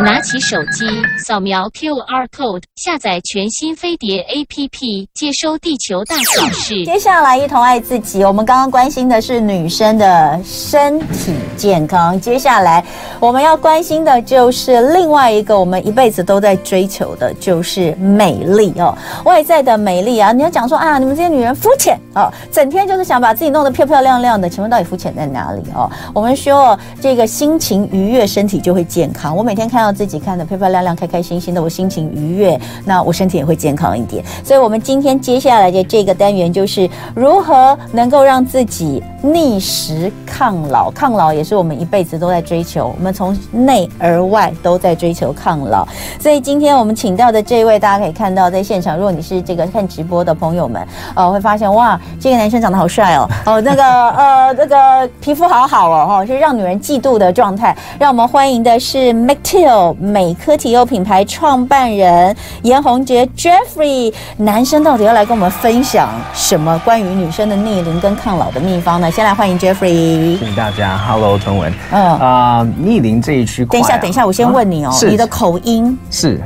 拿起手机，扫描 QR code，下载全新飞碟 APP，接收地球大小事。接下来一同爱自己，我们刚刚关心的是女生的身体健康，接下来我们要关心的就是另外一个我们一辈子都在追求的，就是美丽哦，外在的美丽啊。你要讲说啊，你们这些女人肤浅哦，整天就是想把自己弄得漂漂亮亮的，请问到底肤浅在哪里哦？我们说这个心情愉悦，身体就会健康。我每天看到让自己看得漂漂亮亮、开开心心的，我心情愉悦，那我身体也会健康一点。所以，我们今天接下来的这个单元就是如何能够让自己逆时抗老。抗老也是我们一辈子都在追求，我们从内而外都在追求抗老。所以，今天我们请到的这位，大家可以看到在现场，如果你是这个看直播的朋友们，呃，会发现哇，这个男生长得好帅哦，哦，那个呃，这个皮肤好好哦，哈，是让女人嫉妒的状态。让我们欢迎的是 McTill。美科体优品牌创办人严宏杰 Jeffrey，男生到底要来跟我们分享什么关于女生的逆龄跟抗老的秘方呢？先来欢迎 Jeffrey，谢谢大家，Hello 陈文，嗯。啊、呃，逆龄这一区、啊，等一下，等一下，我先问你哦，啊、你的口音是，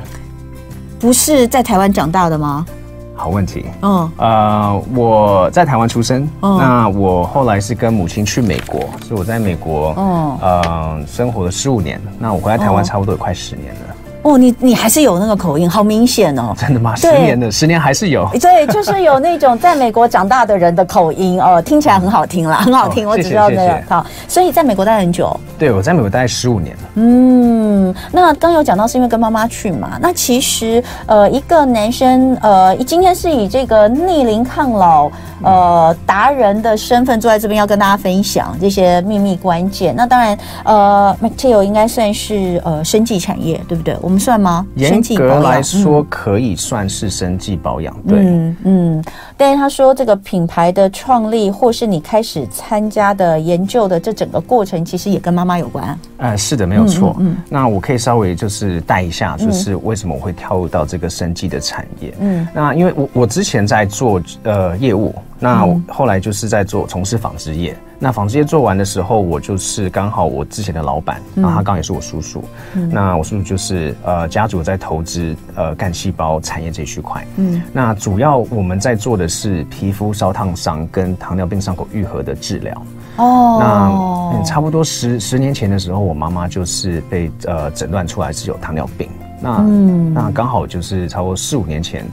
不是在台湾长大的吗？好问题。嗯，呃，我在台湾出生，嗯，那我后来是跟母亲去美国，所以我在美国，嗯，呃，生活了十五年。那我回来台湾差不多有快十年了。哦，你你还是有那个口音，好明显哦！真的吗？十年的，十年还是有。对，就是有那种在美国长大的人的口音哦，听起来很好听啦，很好听。我只知道那个。好，所以在美国待很久。对，我在美国待十五年了。嗯，那刚有讲到是因为跟妈妈去嘛？那其实呃，一个男生呃，今天是以这个逆龄抗老呃达人的身份坐在这边，要跟大家分享这些秘密关键。那当然呃，Mactill 应该算是呃生技产业，对不对？我们算吗？严格来说，可以算是生计保养。对，嗯嗯。但是他说，这个品牌的创立，或是你开始参加的研究的这整个过程，其实也跟妈妈有关。呃，是的，没有错。嗯，那我可以稍微就是带一下，就是为什么我会跳入到这个生计的产业。嗯，那因为我我之前在做呃业务，那后来就是在做从事纺织业。那纺织业做完的时候，我就是刚好我之前的老板，然后他刚好也是我叔叔。嗯、那我叔叔就是呃家族在投资呃干细胞产业这一区块。嗯，那主要我们在做的是皮肤烧烫伤跟糖尿病伤口愈合的治疗。哦，那、嗯、差不多十十年前的时候，我妈妈就是被呃诊断出来是有糖尿病。那、嗯、那刚好就是差不多四五年前，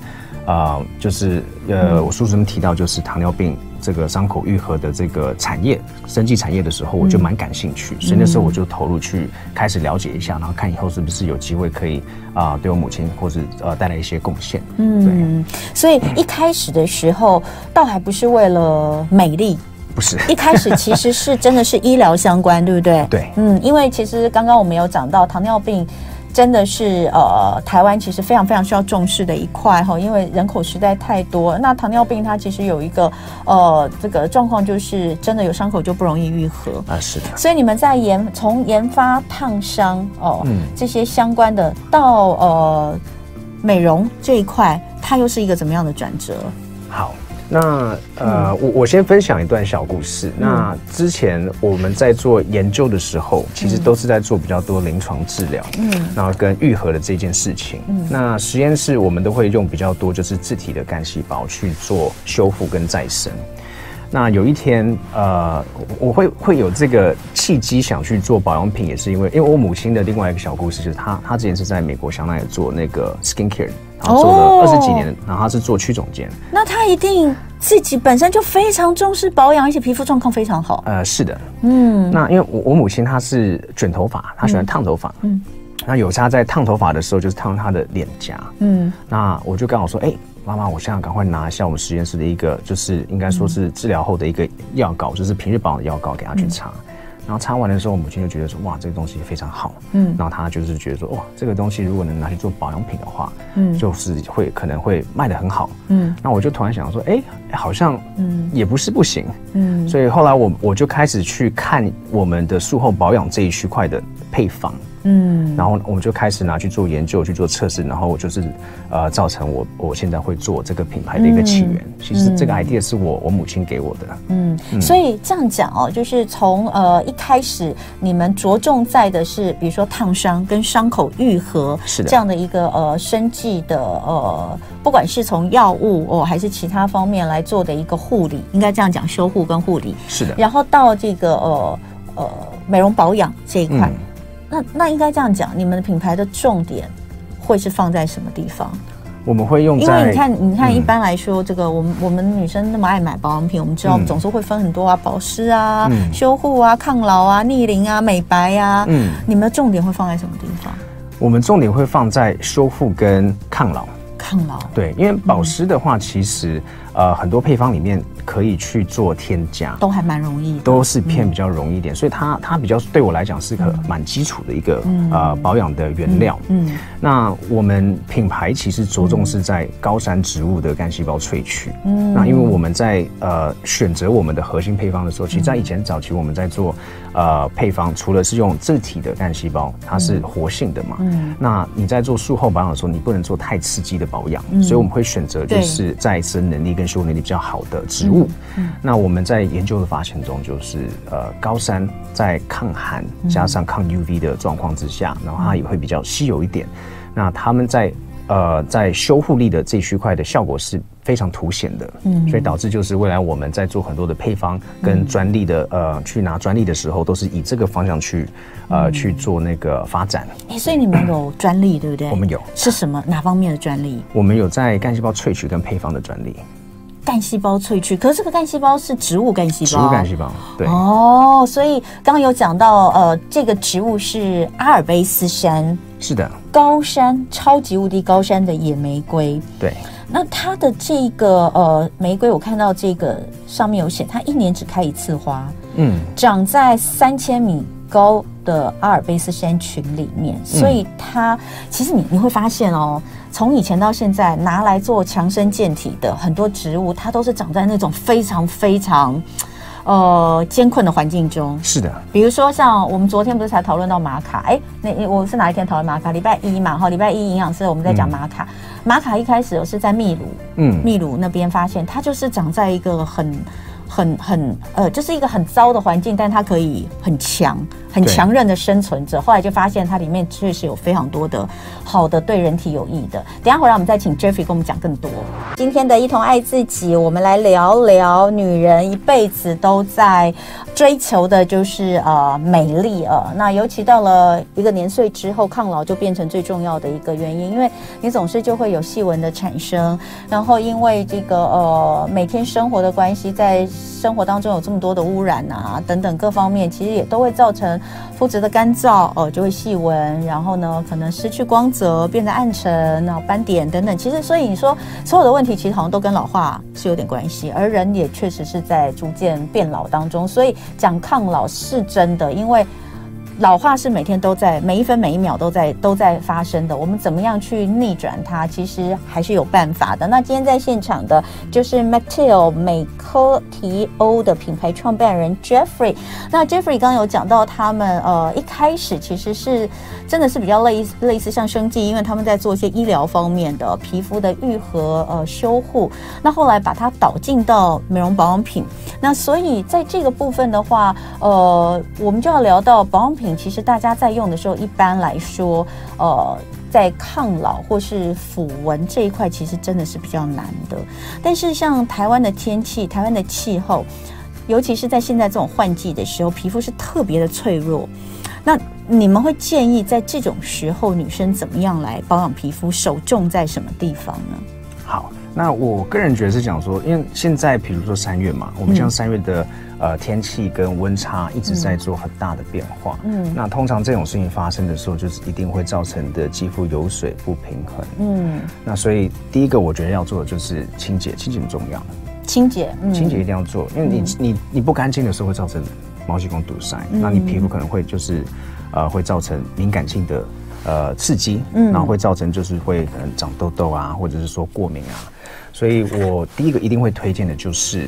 啊、呃，就是呃我叔叔们提到就是糖尿病。这个伤口愈合的这个产业，生技产业的时候，我就蛮感兴趣，嗯、所以那时候我就投入去开始了解一下，然后看以后是不是有机会可以啊、呃，对我母亲或者呃带来一些贡献。嗯，对。所以一开始的时候，倒还不是为了美丽，不是。一开始其实是真的是医疗相关，对不对？对。嗯，因为其实刚刚我们有讲到糖尿病。真的是呃，台湾其实非常非常需要重视的一块哈，因为人口实在太多。那糖尿病它其实有一个呃这个状况，就是真的有伤口就不容易愈合啊，是的。所以你们在研从研发烫伤哦、呃嗯、这些相关的到呃美容这一块，它又是一个怎么样的转折？好。那呃，我我先分享一段小故事。嗯、那之前我们在做研究的时候，其实都是在做比较多临床治疗，嗯，然后跟愈合的这件事情。嗯，那实验室我们都会用比较多就是自体的干细胞去做修复跟再生。那有一天，呃，我会会有这个契机想去做保养品，也是因为因为我母亲的另外一个小故事，就是她她之前是在美国香奈儿做那个 skin care。然后做了二十几年，然后他是做区总监。那他一定自己本身就非常重视保养，而且皮肤状况非常好。呃，是的，嗯。那因为我我母亲她是卷头发，她喜欢烫头发，嗯。那有她在烫头发的时候，就是烫她的脸颊，嗯。那我就刚好说，哎，妈妈，我现在赶快拿一下我们实验室的一个，就是应该说是治疗后的一个药膏，就是平日保养的药膏，给她去擦。然后擦完的时候，我母亲就觉得说，哇，这个东西非常好，嗯，然后她就是觉得说，哇，这个东西如果能拿去做保养品的话，嗯，就是会可能会卖得很好，嗯，那我就突然想说，哎，好像，嗯，也不是不行，嗯，所以后来我我就开始去看我们的术后保养这一区块的配方，嗯，然后我们就开始拿去做研究，去做测试，然后就是呃造成我我现在会做这个品牌的一个起源。嗯、其实这个 idea 是我我母亲给我的。嗯，嗯所以这样讲哦，就是从呃一开始你们着重在的是，比如说烫伤跟伤口愈合是的这样的一个呃生计的呃，不管是从药物哦还是其他方面来做的一个护理，应该这样讲，修护跟护理是的。然后到这个呃呃美容保养这一块。嗯那那应该这样讲，你们的品牌的重点会是放在什么地方？我们会用，因为你看，你看，一般来说，嗯、这个我们我们女生那么爱买保养品，我们知道总是会分很多啊，保湿啊、嗯、修护啊、抗老啊、逆龄啊、美白啊。嗯，你们的重点会放在什么地方？我们重点会放在修护跟抗老。抗老。对，因为保湿的话，其实、嗯、呃很多配方里面。可以去做添加，都还蛮容易，都是偏比较容易一点，嗯、所以它它比较对我来讲是个蛮基础的一个、嗯、呃保养的原料。嗯，嗯那我们品牌其实着重是在高山植物的干细胞萃取。嗯，那因为我们在呃选择我们的核心配方的时候，其实在以前早期我们在做呃配方，除了是用自体的干细胞，它是活性的嘛。嗯，那你在做术后保养的时候，你不能做太刺激的保养，嗯、所以我们会选择就是再生能力跟修复能力比较好的植物。嗯，那我们在研究的发现中，就是呃，高山在抗寒加上抗 UV 的状况之下，然后它也会比较稀有一点。那他们在呃在修护力的这一区块的效果是非常凸显的，嗯，所以导致就是未来我们在做很多的配方跟专利的呃去拿专利的时候，都是以这个方向去呃去做那个发展。哎，所以你们有专利对不对？我们有，是什么哪方面的专利？我们有在干细胞萃取跟配方的专利。干细胞萃取，可是这个干细胞是植物干细胞，植物干细胞，对。哦，所以刚刚有讲到，呃，这个植物是阿尔卑斯山，是的，高山超级无敌高山的野玫瑰，对，那它的这个呃玫瑰，我看到这个上面有写，它一年只开一次花，嗯，长在三千米高的阿尔卑斯山群里面，所以它、嗯、其实你你会发现哦。从以前到现在，拿来做强身健体的很多植物，它都是长在那种非常非常，呃，艰困的环境中。是的，比如说像我们昨天不是才讨论到玛卡？哎，那我是哪一天讨论玛卡？礼拜一嘛，哈，礼拜一营养师我们在讲玛卡。嗯、玛卡一开始我是在秘鲁，嗯，秘鲁那边发现它就是长在一个很。很很呃，就是一个很糟的环境，但它可以很强、很强韧的生存者。后来就发现它里面确实有非常多的好的、对人体有益的。等下回来我们再请 Jeffrey 跟我们讲更多。今天的一同爱自己，我们来聊聊女人一辈子都在追求的就是呃美丽呃。那尤其到了一个年岁之后，抗老就变成最重要的一个原因，因为你总是就会有细纹的产生，然后因为这个呃每天生活的关系在。生活当中有这么多的污染啊，等等各方面，其实也都会造成肤质的干燥，哦，就会细纹，然后呢，可能失去光泽，变得暗沉，然后斑点等等。其实，所以你说所有的问题，其实好像都跟老化是有点关系，而人也确实是在逐渐变老当中。所以讲抗老是真的，因为。老化是每天都在，每一分每一秒都在都在发生的。我们怎么样去逆转它？其实还是有办法的。那今天在现场的就是 McTill 美科提欧的品牌创办人 Jeffrey。那 Jeffrey 刚刚有讲到，他们呃一开始其实是真的是比较类类似像生技，因为他们在做一些医疗方面的皮肤的愈合呃修护。那后来把它导进到美容保养品。那所以在这个部分的话，呃，我们就要聊到保养品。其实大家在用的时候，一般来说，呃，在抗老或是抚纹这一块，其实真的是比较难的。但是像台湾的天气、台湾的气候，尤其是在现在这种换季的时候，皮肤是特别的脆弱。那你们会建议在这种时候，女生怎么样来保养皮肤？首重在什么地方呢？好，那我个人觉得是讲说，因为现在比如说三月嘛，我们像三月的。呃，天气跟温差一直在做很大的变化。嗯，那通常这种事情发生的时候，就是一定会造成的肌肤油水不平衡。嗯，那所以第一个我觉得要做的就是清洁，清洁很重要。清洁，嗯、清洁一定要做，因为你、嗯、你你不干净的时候会造成毛细孔堵塞，嗯、那你皮肤可能会就是呃会造成敏感性的呃刺激，嗯，然后会造成就是会可能长痘痘啊，或者是说过敏啊。所以我第一个一定会推荐的就是。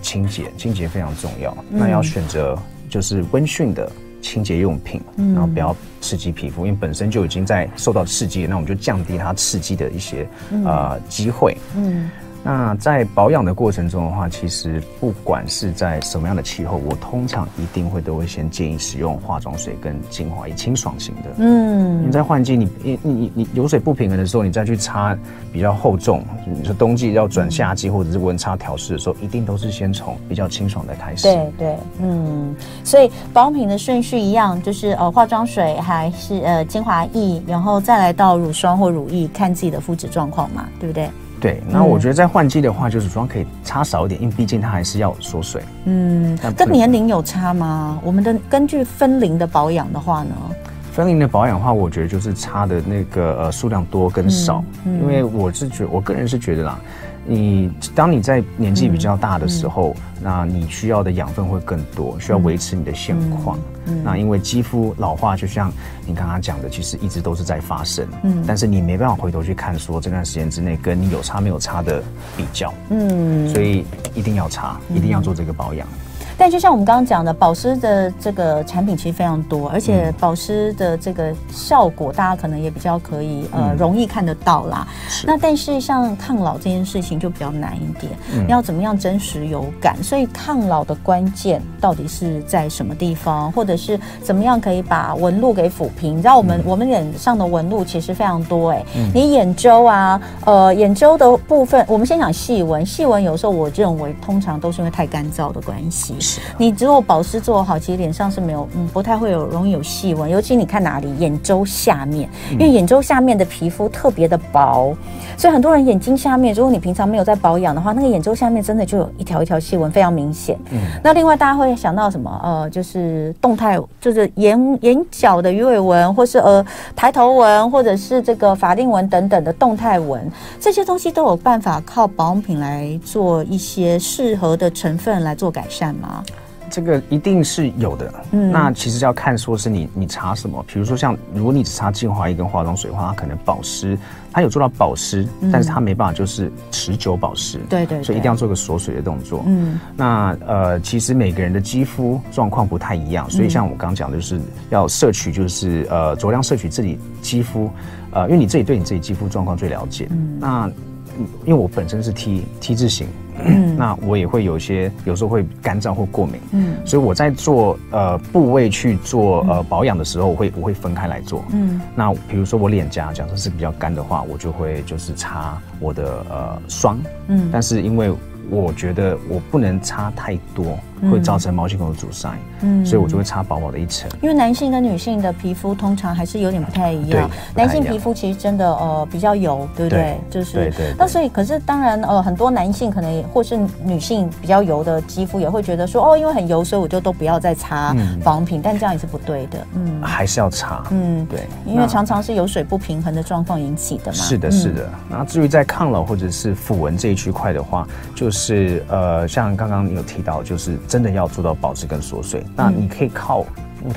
清洁，清洁非常重要。那要选择就是温驯的清洁用品，然后不要刺激皮肤，因为本身就已经在受到刺激，那我们就降低它刺激的一些呃机会。嗯。那在保养的过程中的话，其实不管是在什么样的气候，我通常一定会都会先建议使用化妆水跟精华液，清爽型的。嗯，你在换季，你你你你油水不平衡的时候，你再去擦比较厚重，你说冬季要转夏季或者是温差调试的时候，一定都是先从比较清爽的开始。对对，嗯，所以保养品的顺序一样，就是呃化妆水还是呃精华液，然后再来到乳霜或乳液，看自己的肤质状况嘛，对不对？对，那我觉得在换季的话，就是乳霜可以擦少一点，因为毕竟它还是要锁水。嗯，跟年龄有差吗？我们的根据分龄的保养的话呢？分龄的保养的话，我觉得就是擦的那个呃数量多跟少，嗯嗯、因为我是觉我个人是觉得啦。你当你在年纪比较大的时候，那你需要的养分会更多，需要维持你的现况。那因为肌肤老化，就像你刚刚讲的，其实一直都是在发生。嗯，但是你没办法回头去看说这段时间之内跟你有差没有差的比较。嗯，所以一定要查，一定要做这个保养。但就像我们刚刚讲的，保湿的这个产品其实非常多，而且保湿的这个效果，大家可能也比较可以呃容易看得到啦。那但是像抗老这件事情就比较难一点，嗯、要怎么样真实有感？所以抗老的关键到底是在什么地方，或者是怎么样可以把纹路给抚平？你知道我们、嗯、我们脸上的纹路其实非常多哎、你眼周啊，呃眼周的部分，我们先讲细纹，细纹有时候我认为通常都是因为太干燥的关系。你只有保湿做好，其实脸上是没有，嗯，不太会有容易有细纹。尤其你看哪里，眼周下面，因为眼周下面的皮肤特别的薄，所以很多人眼睛下面，如果你平常没有在保养的话，那个眼周下面真的就有一条一条细纹，非常明显。嗯，那另外大家会想到什么？呃，就是动态，就是眼眼角的鱼尾纹，或是呃抬头纹，或者是这个法令纹等等的动态纹，这些东西都有办法靠保养品来做一些适合的成分来做改善吗？这个一定是有的，嗯，那其实要看说是你你擦什么，比如说像如果你只擦精华液跟化妆水的话，它可能保湿，它有做到保湿，嗯、但是它没办法就是持久保湿，对，对对，所以一定要做个锁水的动作，嗯，那呃其实每个人的肌肤状况不太一样，所以像我刚刚讲的就是要摄取就是呃酌量摄取自己肌肤，呃因为你自己对你自己肌肤状况最了解，嗯，那因为我本身是 T T 字型。嗯，那我也会有一些，有时候会干燥或过敏，嗯，所以我在做呃部位去做呃保养的时候，我会我会分开来做，嗯，那比如说我脸颊假设是比较干的话，我就会就是擦我的呃霜，嗯，但是因为我觉得我不能擦太多。会造成毛细孔的阻塞，嗯，所以我就会擦薄薄的一层。因为男性跟女性的皮肤通常还是有点不太一样。对，男性皮肤其实真的呃比较油，对不对？就是对对。那所以，可是当然呃，很多男性可能或是女性比较油的肌肤也会觉得说哦，因为很油，所以我就都不要再擦保养品。但这样也是不对的，嗯，还是要擦，嗯，对，因为常常是油水不平衡的状况引起的嘛。是的，是的。那至于在抗老或者是抚纹这一区块的话，就是呃，像刚刚你有提到，就是。真的要做到保湿跟锁水，那你可以靠。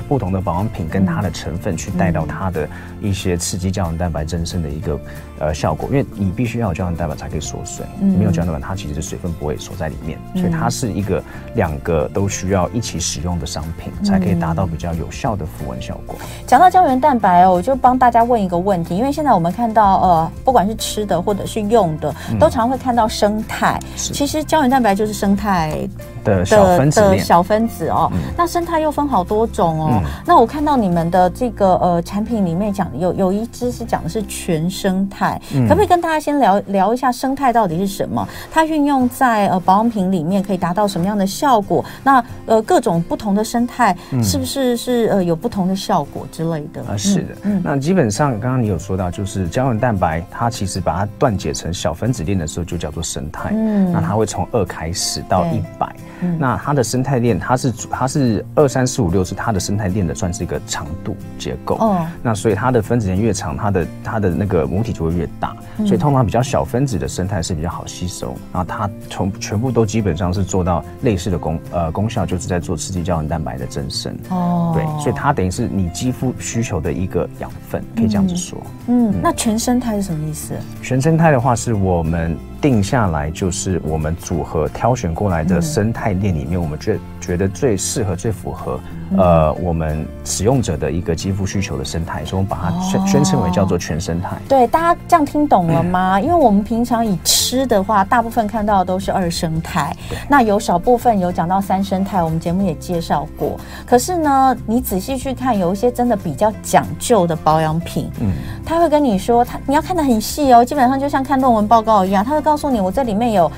不同的保养品跟它的成分去带到它的一些刺激胶原蛋白增生的一个呃效果，因为你必须要有胶原蛋白才可以锁水，没有胶原蛋白它其实水分不会锁在里面，所以它是一个两个都需要一起使用的商品，才可以达到比较有效的抚纹效果。讲到胶原蛋白哦，我就帮大家问一个问题，因为现在我们看到呃，不管是吃的或者是用的，都常会看到生态。其实胶原蛋白就是胜肽的小分子的小分子哦。那生态又分好多种。哦，嗯、那我看到你们的这个呃产品里面讲有有一支是讲的是全生态，嗯、可不可以跟大家先聊聊一下生态到底是什么？它运用在呃保养品里面可以达到什么样的效果？那呃各种不同的生态是不是是呃有不同的效果之类的？啊、嗯，是的，嗯，那基本上刚刚你有说到，就是胶原蛋白它其实把它断解成小分子链的时候就叫做生态，嗯，那它会从二开始到一百。那它的生态链，它是它是二三四五六是它的生态链的算是一个长度结构哦。那所以它的分子链越长，它的它的那个母体就会越大。所以通常比较小分子的生态是比较好吸收。然后它从全部都基本上是做到类似的功呃功效，就是在做刺激胶原蛋白的增生哦。对，所以它等于是你肌肤需求的一个养分，可以这样子说。嗯，那全生态是什么意思？全生态的话是我们。定下来就是我们组合挑选过来的生态链里面，我们觉觉得最适合、最符合呃我们使用者的一个肌肤需求的生态，所以我们把它宣宣称为叫做全生态。对，大家这样听懂了吗？因为我们平常以吃的话，大部分看到的都是二生态，那有少部分有讲到三生态，我们节目也介绍过。可是呢，你仔细去看，有一些真的比较讲究的保养品，嗯，他会跟你说，他你要看得很细哦，基本上就像看论文报告一样，他会告诉你，我这里面有。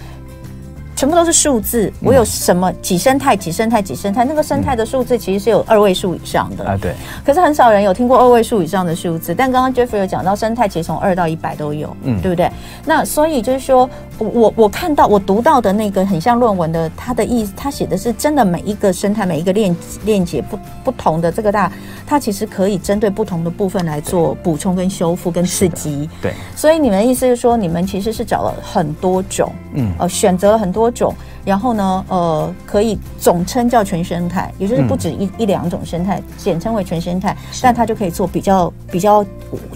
全部都是数字，我有什么几生态、几生态、几生态，那个生态的数字其实是有二位数以上的啊。对。可是很少人有听过二位数以上的数字，但刚刚 Jeffrey 有讲到生态其实从二到一百都有，嗯，对不对？那所以就是说我我看到我读到的那个很像论文的，他的意思，他写的是真的每一个生态每一个链链接不不同的这个大，它其实可以针对不同的部分来做补充跟修复跟刺激。对。所以你们的意思是说，你们其实是找了很多种，嗯，呃，选择了很多。多种，然后呢，呃，可以总称叫全生态，也就是不止一、嗯、一两种生态，简称为全生态，但它就可以做比较比较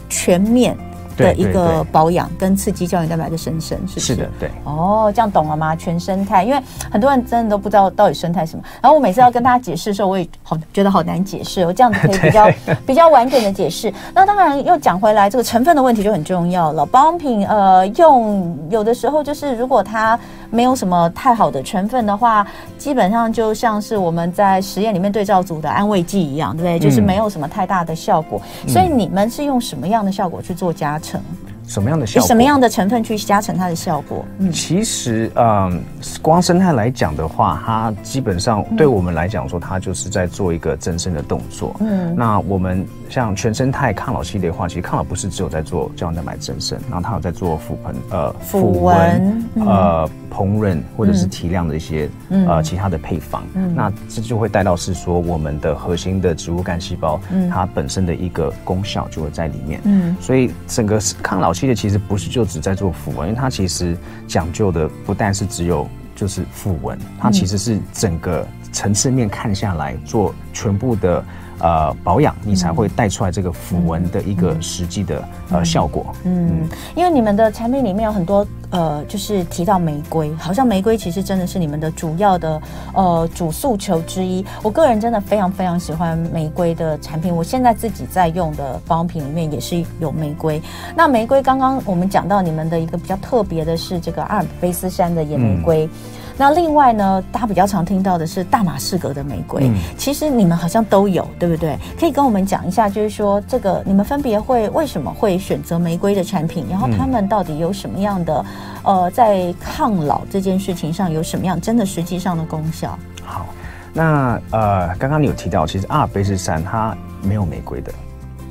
全面。的一个保养跟刺激胶原蛋白的生成，是不是？是的，对。哦，这样懂了吗？全生态，因为很多人真的都不知道到底生态什么。然后我每次要跟大家解释的时候，我也好觉得好难解释。我这样子可以 比较比较完整的解释。那当然又讲回来，这个成分的问题就很重要了。保养品呃，用有的时候就是如果它没有什么太好的成分的话，基本上就像是我们在实验里面对照组的安慰剂一样，对不对？就是没有什么太大的效果。嗯、所以你们是用什么样的效果去做加成？什么样的效果？什么样的成分去加成它的效果？嗯，其实，嗯，光生态来讲的话，它基本上对我们来讲说，它就是在做一个增生的动作。嗯，那我们像全生态抗老系列的话，其实抗老不是只有在做胶原蛋白增生，然后它有在做抚盆、呃抚纹、呃膨润或者是提亮的一些呃其他的配方。嗯，那这就会带到是说我们的核心的植物干细胞，它本身的一个功效就会在里面。嗯，所以整个抗老系列其实不是就只在做抚纹，因为它其实讲究的不但是只有就是抚纹，它其实是整个层次面看下来做全部的。呃，保养你才会带出来这个符文的一个实际的、嗯、呃效果。嗯，因为你们的产品里面有很多呃，就是提到玫瑰，好像玫瑰其实真的是你们的主要的呃主诉求之一。我个人真的非常非常喜欢玫瑰的产品，我现在自己在用的保养品里面也是有玫瑰。那玫瑰刚刚我们讲到你们的一个比较特别的是这个阿尔卑斯山的野玫瑰。嗯那另外呢，大家比较常听到的是大马士革的玫瑰。嗯，其实你们好像都有，对不对？可以跟我们讲一下，就是说这个你们分别会为什么会选择玫瑰的产品，然后他们到底有什么样的呃，在抗老这件事情上有什么样真的实际上的功效？好，那呃，刚刚你有提到，其实阿尔卑斯山它没有玫瑰的。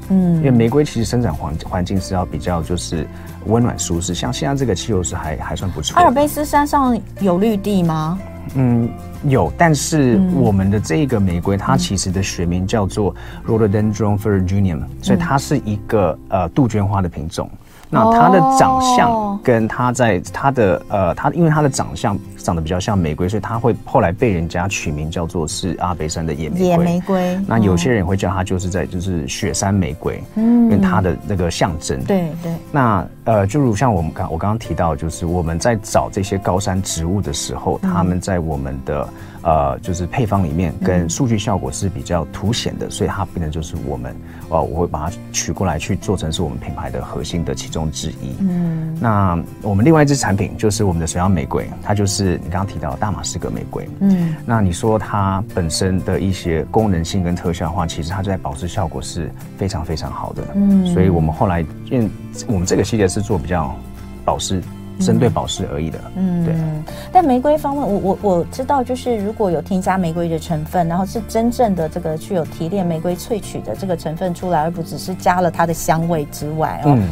嗯，因为玫瑰其实生长环环境是要比较就是温暖舒适，像现在这个气候是还还算不错。阿尔卑斯山上有绿地吗？嗯，有，但是我们的这个玫瑰，它其实的学名叫做 Rhododendron Ferruginum，所以它是一个呃杜鹃花的品种。那它的长相跟它在它的呃，它因为它的长相长得比较像玫瑰，所以它会后来被人家取名叫做是阿尔卑山的野玫瑰。野玫瑰。那有些人会叫它就是在就是雪山玫瑰，嗯，因为它的那个象征。对对。那呃，就如像我们刚我刚刚提到，就是我们在找这些高山植物的时候，他们在我们的呃就是配方里面跟数据效果是比较凸显的，所以它变成就是我们。哦，我会把它取过来去做成是我们品牌的核心的其中之一。嗯，那我们另外一支产品就是我们的水漾玫瑰，它就是你刚刚提到的大马士革玫瑰。嗯，那你说它本身的一些功能性跟特效的话，其实它在保湿效果是非常非常好的。嗯，所以我们后来因为我们这个系列是做比较保湿。针对保湿而已的，嗯，对。但玫瑰方面，我我我知道，就是如果有添加玫瑰的成分，然后是真正的这个具有提炼玫瑰萃取的这个成分出来，而不只是加了它的香味之外哦，嗯，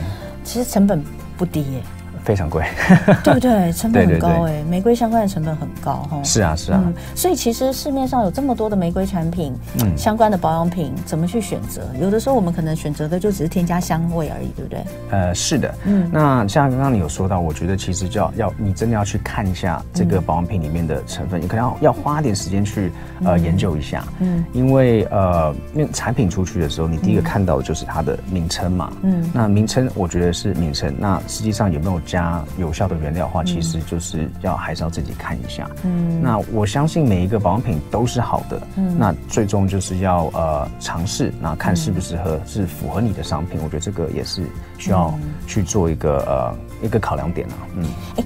其实成本不低耶。非常贵，对不对？成本很高哎、欸，玫瑰相关的成本很高哈。是啊，是啊、嗯。所以其实市面上有这么多的玫瑰产品，嗯，相关的保养品，怎么去选择？有的时候我们可能选择的就只是添加香味而已，对不对？呃，是的。嗯，那像刚刚你有说到，我觉得其实就要要你真的要去看一下这个保养品里面的成分，嗯、你可能要要花点时间去呃研究一下。嗯，因为呃，因为产品出去的时候，你第一个看到的就是它的名称嘛。嗯，那名称我觉得是名称，那实际上有没有加？家有效的原料的话，其实就是要还是要自己看一下。嗯，那我相信每一个保养品都是好的。嗯，那最终就是要呃尝试，那看适不适合，是符合你的商品。我觉得这个也是需要去做一个呃一个考量点啊。嗯。欸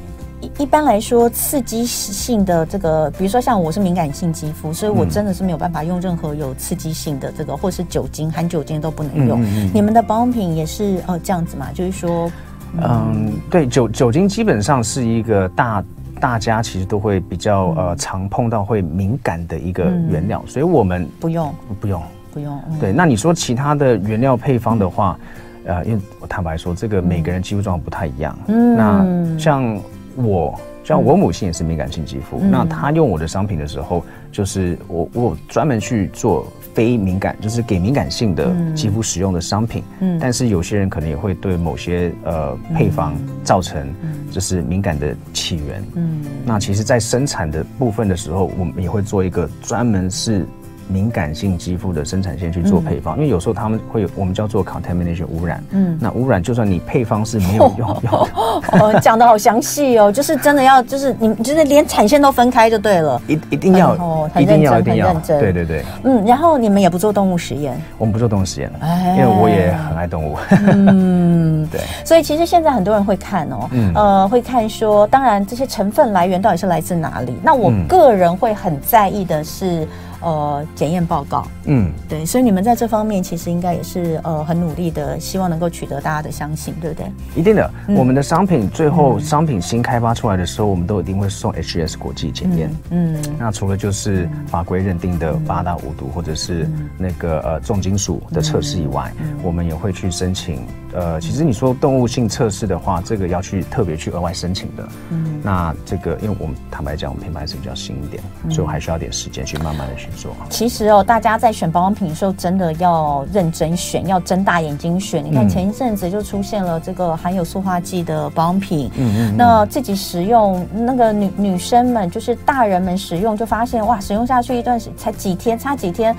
一般来说，刺激性的这个，比如说像我是敏感性肌肤，所以我真的是没有办法用任何有刺激性的这个，或是酒精含酒精都不能用。嗯嗯嗯，你们的保养品也是哦这样子嘛？就是说，嗯，嗯对，酒酒精基本上是一个大大家其实都会比较呃常碰到会敏感的一个原料，嗯、所以我们不用不用不用。嗯、对，那你说其他的原料配方的话，呃，因为我坦白说，这个每个人肌肤状况不太一样。嗯，那像。我像我母亲也是敏感性肌肤，嗯、那她用我的商品的时候，就是我我专门去做非敏感，就是给敏感性的肌肤使用的商品。嗯，但是有些人可能也会对某些呃配方造成就是敏感的起源。嗯，那其实，在生产的部分的时候，我们也会做一个专门是。敏感性肌肤的生产线去做配方，嗯、因为有时候他们会有我们叫做 contamination 污染。嗯，那污染就算你配方是没有用，讲得好详细哦，就是真的要就是你就是连产线都分开就对了，一一定要哦，一定要一定要对对对，嗯，然后你们也不做动物实验，我们不做动物实验，哎，因为我也很爱动物，嗯，对，所以其实现在很多人会看哦，嗯、呃，会看说，当然这些成分来源到底是来自哪里？那我个人会很在意的是。呃，检验报告，嗯，对，所以你们在这方面其实应该也是呃很努力的，希望能够取得大家的相信，对不对？一定的，嗯、我们的商品最后商品新开发出来的时候，我们都一定会送 HS 国际检验，嗯，嗯，那除了就是法规认定的八大无毒或者是那个呃重金属的测试以外，我们也会去申请。呃，其实你说动物性测试的话，这个要去特别去额外申请的。嗯，那这个因为我们坦白讲，我们品牌是比较新一点，嗯、所以我还需要点时间去慢慢的去做。其实哦，大家在选保养品的时候，真的要认真选，要睁大眼睛选。你看前一阵子就出现了这个含有塑化剂的保养品，嗯嗯，那自己使用，那个女女生们就是大人们使用，就发现哇，使用下去一段时才几天，差几天。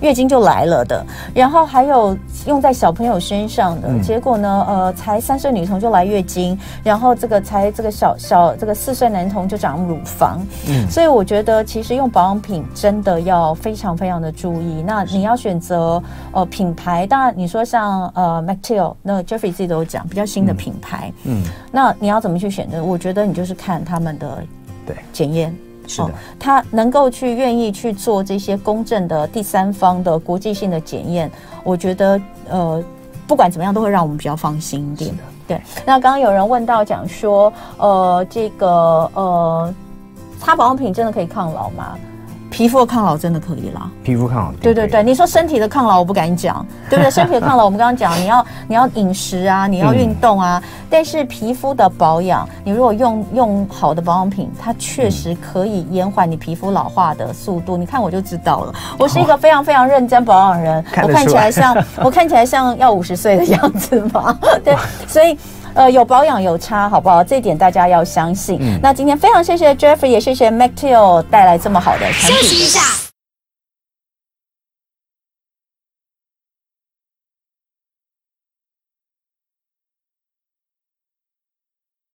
月经就来了的，然后还有用在小朋友身上的，嗯、结果呢，呃，才三岁女童就来月经，然后这个才这个小小这个四岁男童就长乳房，嗯，所以我觉得其实用保养品真的要非常非常的注意。那你要选择呃品牌，当然你说像呃 Mactill 那 Jeffrey 自己都有讲比较新的品牌，嗯，嗯那你要怎么去选择？我觉得你就是看他们的对。检验。是的，哦，他能够去愿意去做这些公正的第三方的国际性的检验，我觉得呃，不管怎么样都会让我们比较放心一点。对，那刚刚有人问到讲说，呃，这个呃，擦保养品真的可以抗老吗？皮肤的抗老真的可以啦，皮肤抗老，对对对，你说身体的抗老我不敢讲，对不对？身体的抗老我们刚刚讲，你要你要饮食啊，你要运动啊，嗯、但是皮肤的保养，你如果用用好的保养品，它确实可以延缓你皮肤老化的速度。嗯、你看我就知道了，我是一个非常非常认真保养人，哦、我看起来像我看起来像要五十岁的样子吗？对，所以。呃，有保养有差，好不好？这一点大家要相信。嗯、那今天非常谢谢 Jeffrey，也谢谢 Mactill 带来这么好的产品。休息一下。